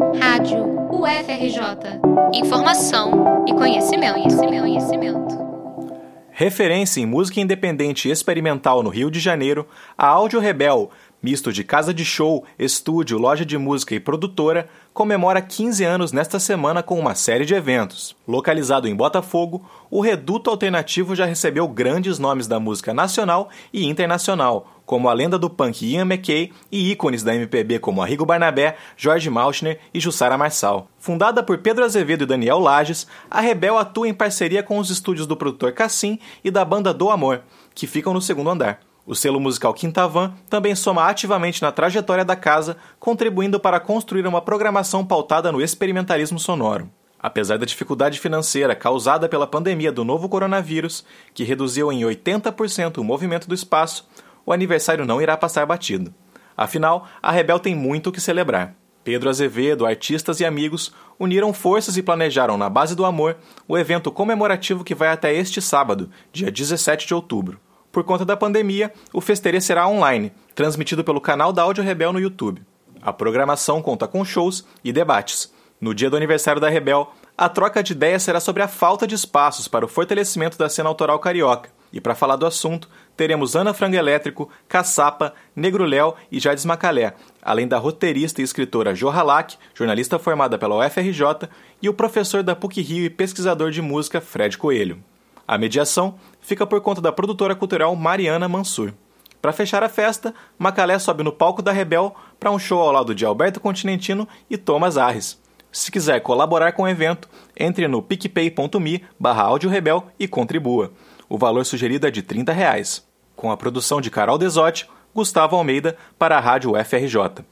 Rádio UFRJ. Informação e conhecimento, conhecimento, conhecimento. Referência em música independente experimental no Rio de Janeiro, a Áudio Rebel misto de casa de show, estúdio, loja de música e produtora, comemora 15 anos nesta semana com uma série de eventos. Localizado em Botafogo, o Reduto Alternativo já recebeu grandes nomes da música nacional e internacional, como a lenda do punk Ian McKay e ícones da MPB como Arrigo Barnabé, Jorge Mauchner e Jussara Marçal. Fundada por Pedro Azevedo e Daniel Lages, a Rebel atua em parceria com os estúdios do produtor Cassim e da banda Do Amor, que ficam no segundo andar. O selo musical Quintavan também soma ativamente na trajetória da casa, contribuindo para construir uma programação pautada no experimentalismo sonoro. Apesar da dificuldade financeira causada pela pandemia do novo coronavírus, que reduziu em 80% o movimento do espaço, o aniversário não irá passar batido. Afinal, a Rebel tem muito o que celebrar. Pedro Azevedo, artistas e amigos uniram forças e planejaram, na base do amor, o evento comemorativo que vai até este sábado, dia 17 de outubro. Por conta da pandemia, o Festerê será online, transmitido pelo canal da Áudio Rebel no YouTube. A programação conta com shows e debates. No dia do aniversário da Rebel, a troca de ideias será sobre a falta de espaços para o fortalecimento da cena autoral carioca. E para falar do assunto, teremos Ana Frango Elétrico, Caçapa, Negro Léo e Jardim Macalé, além da roteirista e escritora Jo Halak, jornalista formada pela UFRJ, e o professor da PUC Rio e pesquisador de música Fred Coelho. A mediação fica por conta da produtora cultural Mariana Mansur. Para fechar a festa, Macalé sobe no palco da Rebel para um show ao lado de Alberto Continentino e Thomas Arres. Se quiser colaborar com o evento, entre no picpay.me barra e contribua. O valor sugerido é de 30 reais. Com a produção de Carol Desotti, Gustavo Almeida para a Rádio UFRJ.